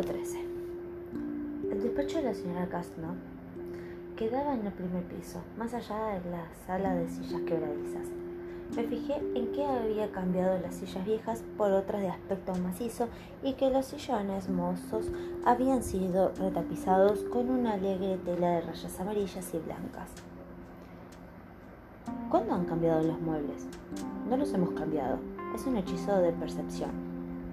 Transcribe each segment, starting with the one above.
Capítulo 13 El despacho de la señora Castno quedaba en el primer piso, más allá de la sala de sillas quebradizas. Me fijé en que había cambiado las sillas viejas por otras de aspecto macizo y que los sillones mozos habían sido retapizados con una alegre tela de rayas amarillas y blancas. ¿Cuándo han cambiado los muebles? No los hemos cambiado. Es un hechizo de percepción,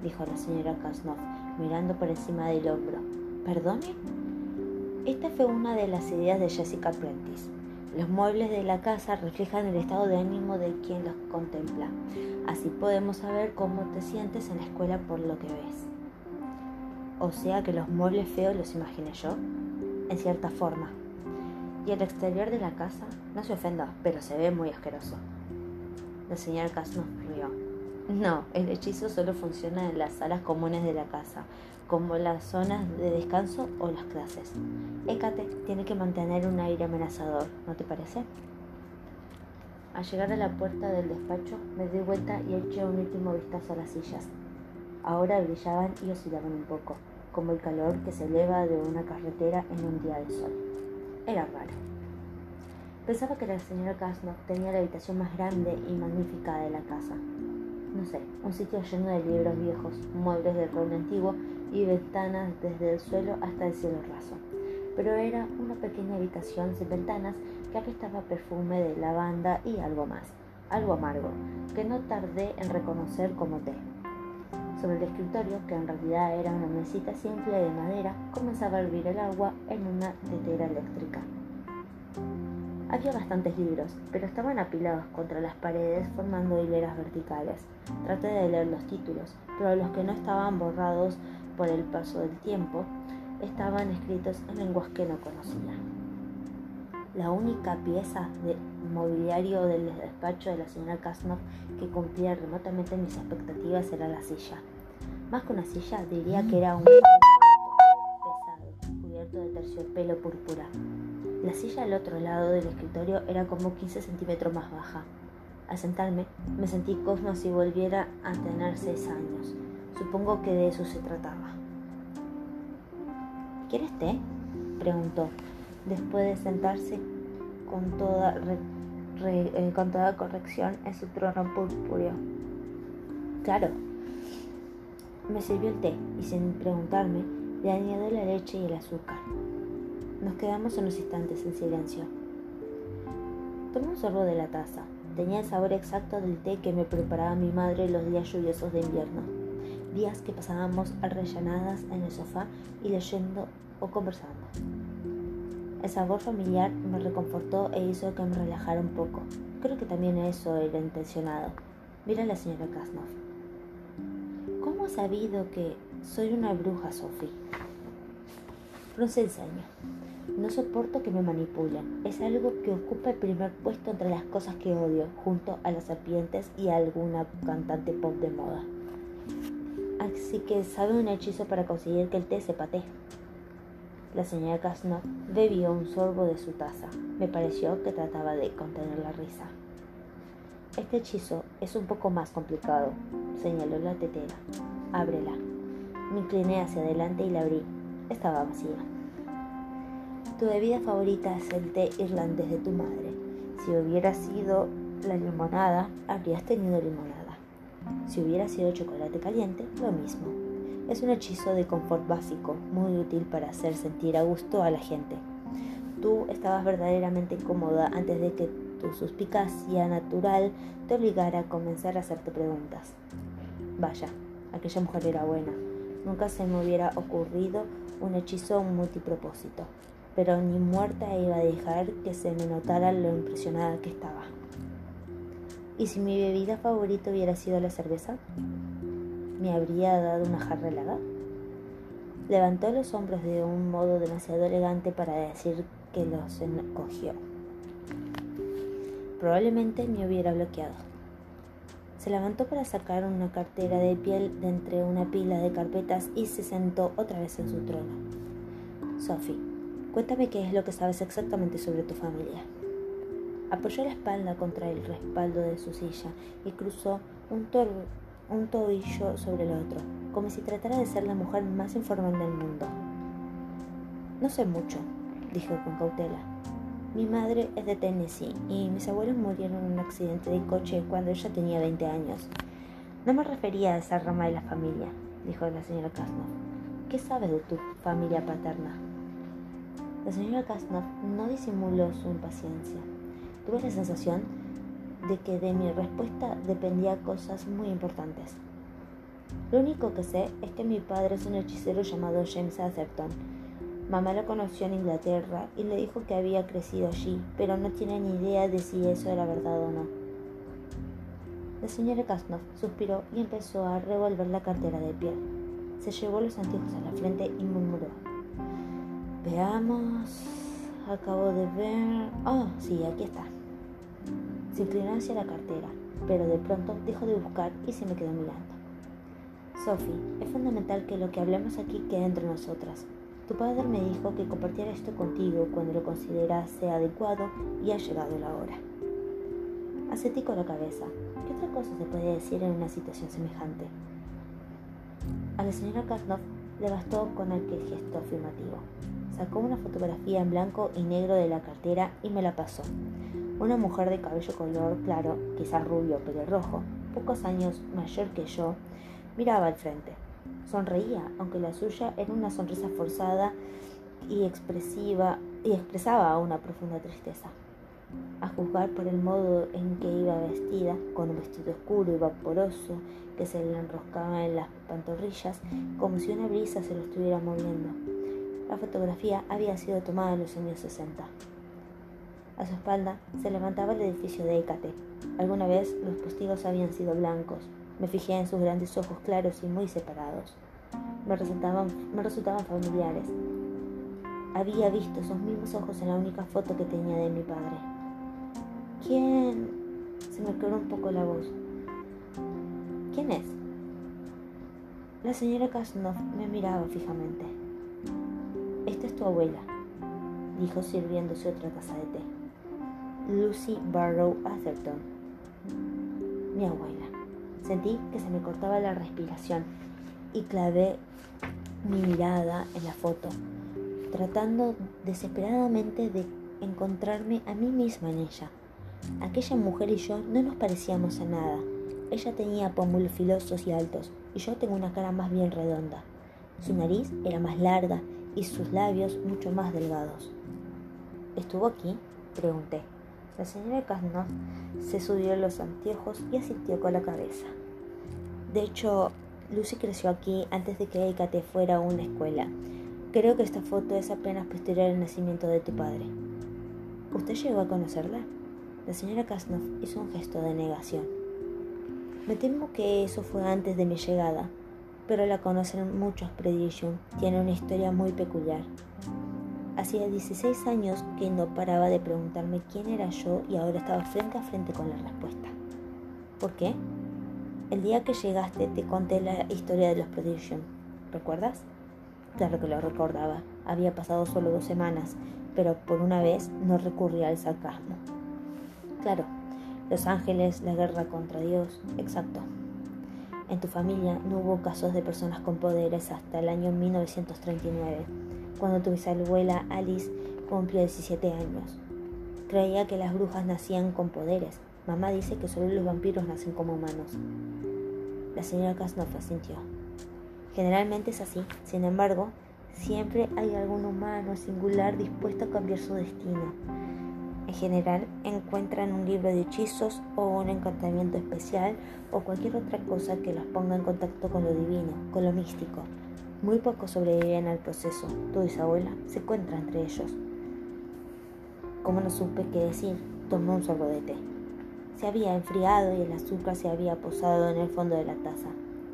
dijo la señora Kasnov, mirando por encima del hombro. ¿Perdone? Esta fue una de las ideas de Jessica Prentice. Los muebles de la casa reflejan el estado de ánimo de quien los contempla. Así podemos saber cómo te sientes en la escuela por lo que ves. O sea que los muebles feos los imaginé yo, en cierta forma. Y el exterior de la casa, no se ofenda, pero se ve muy asqueroso. La señora Casno rió. No, el hechizo solo funciona en las salas comunes de la casa, como las zonas de descanso o las clases. Hécate tiene que mantener un aire amenazador, ¿no te parece? Al llegar a la puerta del despacho, me di vuelta y eché un último vistazo a las sillas. Ahora brillaban y oscilaban un poco, como el calor que se eleva de una carretera en un día de sol. Era raro. Pensaba que la señora Casno tenía la habitación más grande y magnífica de la casa. No sé, un sitio lleno de libros viejos, muebles de roble antiguo y ventanas desde el suelo hasta el cielo raso. Pero era una pequeña habitación sin ventanas que apestaba perfume de lavanda y algo más, algo amargo, que no tardé en reconocer como té. Sobre el escritorio, que en realidad era una mesita simple de madera, comenzaba a hervir el agua en una tetera eléctrica. Había bastantes libros, pero estaban apilados contra las paredes formando hileras verticales. Traté de leer los títulos, pero los que no estaban borrados por el paso del tiempo estaban escritos en lenguas que no conocía. La única pieza de mobiliario del despacho de la señora Kasnov que cumplía remotamente mis expectativas era la silla. Más que una silla, diría que era un pesado, cubierto de terciopelo púrpura. La silla al otro lado del escritorio era como 15 centímetros más baja. Al sentarme, me sentí como si volviera a tener seis años. Supongo que de eso se trataba. ¿Quieres té? preguntó, después de sentarse con toda, eh, con toda corrección en su trono purpúreo. Claro. Me sirvió el té y sin preguntarme le añadió la leche y el azúcar. Nos quedamos unos instantes en silencio. Tomé un sorbo de la taza. Tenía el sabor exacto del té que me preparaba mi madre los días lluviosos de invierno. Días que pasábamos arrellanadas en el sofá y leyendo o conversando. El sabor familiar me reconfortó e hizo que me relajara un poco. Creo que también eso era intencionado. Mira a la señora Kasnov. ¿Cómo ha sabido que soy una bruja, Sophie? se enseña. No soporto que me manipulen. Es algo que ocupa el primer puesto entre las cosas que odio, junto a las serpientes y a alguna cantante pop de moda. Así que sabe un hechizo para conseguir que el té se patee. La señora Casno bebió un sorbo de su taza. Me pareció que trataba de contener la risa. Este hechizo es un poco más complicado, señaló la tetera. Ábrela. Me incliné hacia adelante y la abrí. Estaba vacía. Tu bebida favorita es el té irlandés de tu madre. Si hubiera sido la limonada, habrías tenido limonada. Si hubiera sido chocolate caliente, lo mismo. Es un hechizo de confort básico, muy útil para hacer sentir a gusto a la gente. Tú estabas verdaderamente cómoda antes de que tu suspicacia natural te obligara a comenzar a hacerte preguntas. Vaya, aquella mujer era buena. Nunca se me hubiera ocurrido un hechizo multipropósito pero ni muerta iba a dejar que se me notara lo impresionada que estaba. ¿Y si mi bebida favorita hubiera sido la cerveza? ¿Me habría dado una jarra helada? Levantó los hombros de un modo demasiado elegante para decir que los encogió. Probablemente me hubiera bloqueado. Se levantó para sacar una cartera de piel de entre una pila de carpetas y se sentó otra vez en su trono. Sophie, Cuéntame qué es lo que sabes exactamente sobre tu familia. Apoyó la espalda contra el respaldo de su silla y cruzó un un tobillo sobre el otro, como si tratara de ser la mujer más informal del mundo. No sé mucho, dijo con cautela. Mi madre es de Tennessee y mis abuelos murieron en un accidente de coche cuando ella tenía 20 años. No me refería a esa rama de la familia, dijo la señora Kasnov. ¿Qué sabes de tu familia paterna? La señora Kasnov no disimuló su impaciencia. Tuve la sensación de que de mi respuesta dependía cosas muy importantes. Lo único que sé es que mi padre es un hechicero llamado James Atherton. Mamá lo conoció en Inglaterra y le dijo que había crecido allí, pero no tiene ni idea de si eso era verdad o no. La señora Kasnov suspiró y empezó a revolver la cartera de piel. Se llevó los anteojos a la frente y murmuró. Veamos. Acabo de ver. Oh, sí, aquí está. Se inclinó hacia la cartera, pero de pronto dejó de buscar y se me quedó mirando. Sophie, es fundamental que lo que hablemos aquí quede entre nosotras. Tu padre me dijo que compartiera esto contigo cuando lo considerase adecuado y ha llegado la hora. Asentí con la cabeza. ¿Qué otra cosa se puede decir en una situación semejante? A la señora Karnov le bastó con aquel gesto afirmativo. Sacó una fotografía en blanco y negro de la cartera y me la pasó. Una mujer de cabello color claro, quizás rubio pero rojo, pocos años mayor que yo, miraba al frente. Sonreía, aunque la suya era una sonrisa forzada y expresiva y expresaba una profunda tristeza. A juzgar por el modo en que iba vestida, con un vestido oscuro y vaporoso que se le enroscaba en las pantorrillas, como si una brisa se lo estuviera moviendo. La fotografía había sido tomada en los años 60. A su espalda se levantaba el edificio de Écate. Alguna vez los postigos habían sido blancos, me fijé en sus grandes ojos claros y muy separados. Me resultaban, me resultaban familiares. Había visto esos mismos ojos en la única foto que tenía de mi padre. ¿Quién? Se me quebró un poco la voz. ¿Quién es? La señora Kasnov me miraba fijamente. Esta es tu abuela, dijo sirviéndose otra taza de té. Lucy Barrow Atherton. Mi abuela. Sentí que se me cortaba la respiración y clavé mi mirada en la foto, tratando desesperadamente de encontrarme a mí misma en ella. Aquella mujer y yo no nos parecíamos a nada. Ella tenía pómulos filosos y altos, y yo tengo una cara más bien redonda. Su nariz era más larga y sus labios mucho más delgados. ¿Estuvo aquí? pregunté. La señora Kasnov se subió los anteojos y asintió con la cabeza. De hecho, Lucy creció aquí antes de que Ekate fuera una escuela. Creo que esta foto es apenas posterior al nacimiento de tu padre. ¿Usted llegó a conocerla? La señora Kasnov hizo un gesto de negación. Me temo que eso fue antes de mi llegada, pero la conocen muchos Predigium. Tiene una historia muy peculiar. Hacía 16 años que no paraba de preguntarme quién era yo y ahora estaba frente a frente con la respuesta. ¿Por qué? El día que llegaste te conté la historia de los Prodigium. ¿Recuerdas? Claro que lo recordaba. Había pasado solo dos semanas, pero por una vez no recurría al sarcasmo. Claro, los ángeles, la guerra contra Dios, exacto. En tu familia no hubo casos de personas con poderes hasta el año 1939 cuando tu bisabuela Alice cumplió 17 años. Creía que las brujas nacían con poderes. Mamá dice que solo los vampiros nacen como humanos. La señora Kasnov asintió. Generalmente es así. Sin embargo, siempre hay algún humano singular dispuesto a cambiar su destino. En general, encuentran un libro de hechizos o un encantamiento especial o cualquier otra cosa que los ponga en contacto con lo divino, con lo místico, muy pocos sobreviven al proceso. Tu bisabuela se encuentra entre ellos. Como no supe qué decir, tomé un sorbo de té. Se había enfriado y el azúcar se había posado en el fondo de la taza.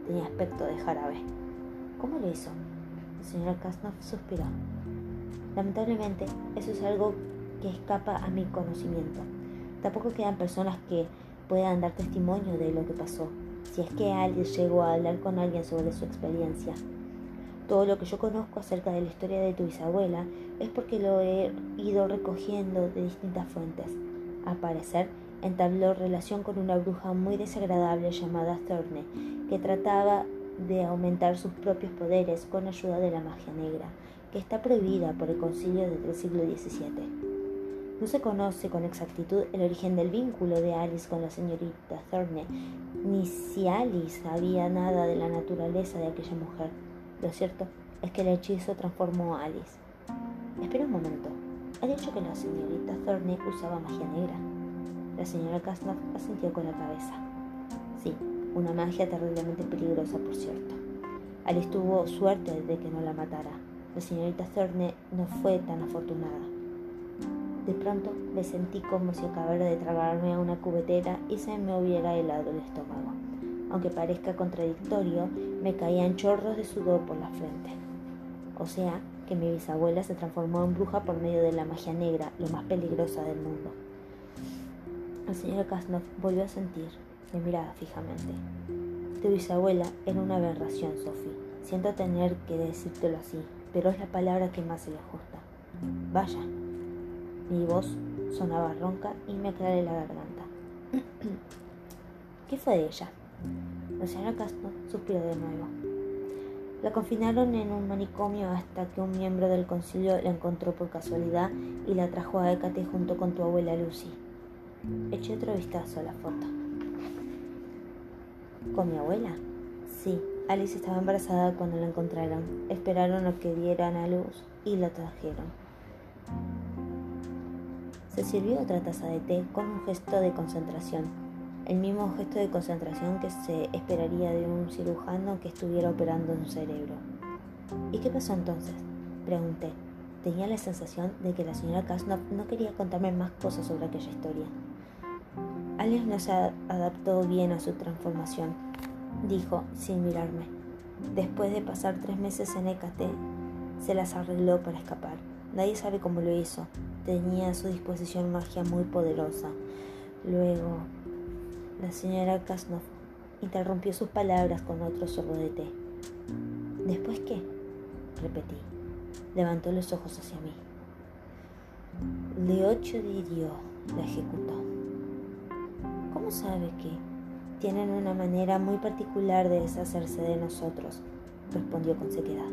Tenía aspecto de jarabe. ¿Cómo lo hizo? El señor Kasnov suspiró. Lamentablemente, eso es algo escapa a mi conocimiento. Tampoco quedan personas que puedan dar testimonio de lo que pasó, si es que alguien llegó a hablar con alguien sobre su experiencia. Todo lo que yo conozco acerca de la historia de tu bisabuela es porque lo he ido recogiendo de distintas fuentes. Al parecer, entabló relación con una bruja muy desagradable llamada Thorne, que trataba de aumentar sus propios poderes con ayuda de la magia negra, que está prohibida por el concilio del siglo XVII. No se conoce con exactitud el origen del vínculo de Alice con la señorita Thorne, ni si Alice sabía nada de la naturaleza de aquella mujer. Lo cierto es que el hechizo transformó a Alice. Espera un momento. ¿Ha dicho que la señorita Thorne usaba magia negra? La señora Casnoff asintió con la cabeza. Sí, una magia terriblemente peligrosa, por cierto. Alice tuvo suerte de que no la matara. La señorita Thorne no fue tan afortunada. De pronto me sentí como si acabara de tragarme a una cubetera y se me hubiera helado el estómago. Aunque parezca contradictorio, me caían chorros de sudor por la frente. O sea, que mi bisabuela se transformó en bruja por medio de la magia negra, lo más peligrosa del mundo. El señor Kasnov volvió a sentir, me miraba fijamente. Tu bisabuela era una aberración, Sophie. Siento tener que decírtelo así, pero es la palabra que más se le ajusta. Vaya, mi voz sonaba ronca y me aclaré la garganta. ¿Qué fue de ella? La señora Castro suspiró de nuevo. La confinaron en un manicomio hasta que un miembro del concilio la encontró por casualidad y la trajo a Hécate junto con tu abuela Lucy. Eché otro vistazo a la foto. ¿Con mi abuela? Sí, Alice estaba embarazada cuando la encontraron. Esperaron a que dieran a luz y la trajeron. Se sirvió otra taza de té con un gesto de concentración, el mismo gesto de concentración que se esperaría de un cirujano que estuviera operando un cerebro. ¿Y qué pasó entonces? Pregunté. Tenía la sensación de que la señora Kasnov no quería contarme más cosas sobre aquella historia. Alice no se adaptó bien a su transformación, dijo sin mirarme. Después de pasar tres meses en Hécate, se las arregló para escapar. Nadie sabe cómo lo hizo. Tenía a su disposición magia muy poderosa. Luego, la señora Kasnov interrumpió sus palabras con otro sorbo de té. ¿Después qué? Repetí. Levantó los ojos hacia mí. Leocho Didio la ejecutó. ¿Cómo sabe que? Tienen una manera muy particular de deshacerse de nosotros, respondió con sequedad.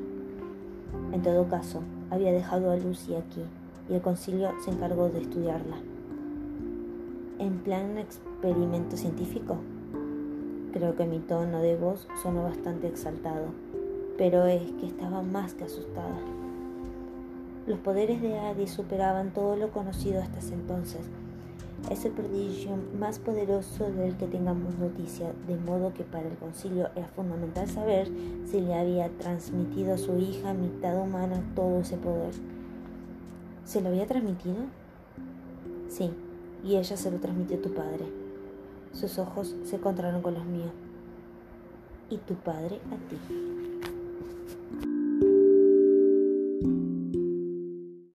En todo caso, había dejado a Lucy aquí y el concilio se encargó de estudiarla. ¿En plan experimento científico? Creo que mi tono de voz sonó bastante exaltado, pero es que estaba más que asustada. Los poderes de Adi superaban todo lo conocido hasta entonces es el prodigio más poderoso del que tengamos noticia, de modo que para el concilio era fundamental saber si le había transmitido a su hija mitad humana todo ese poder. ¿Se lo había transmitido? Sí, y ella se lo transmitió a tu padre. Sus ojos se encontraron con los míos. Y tu padre a ti.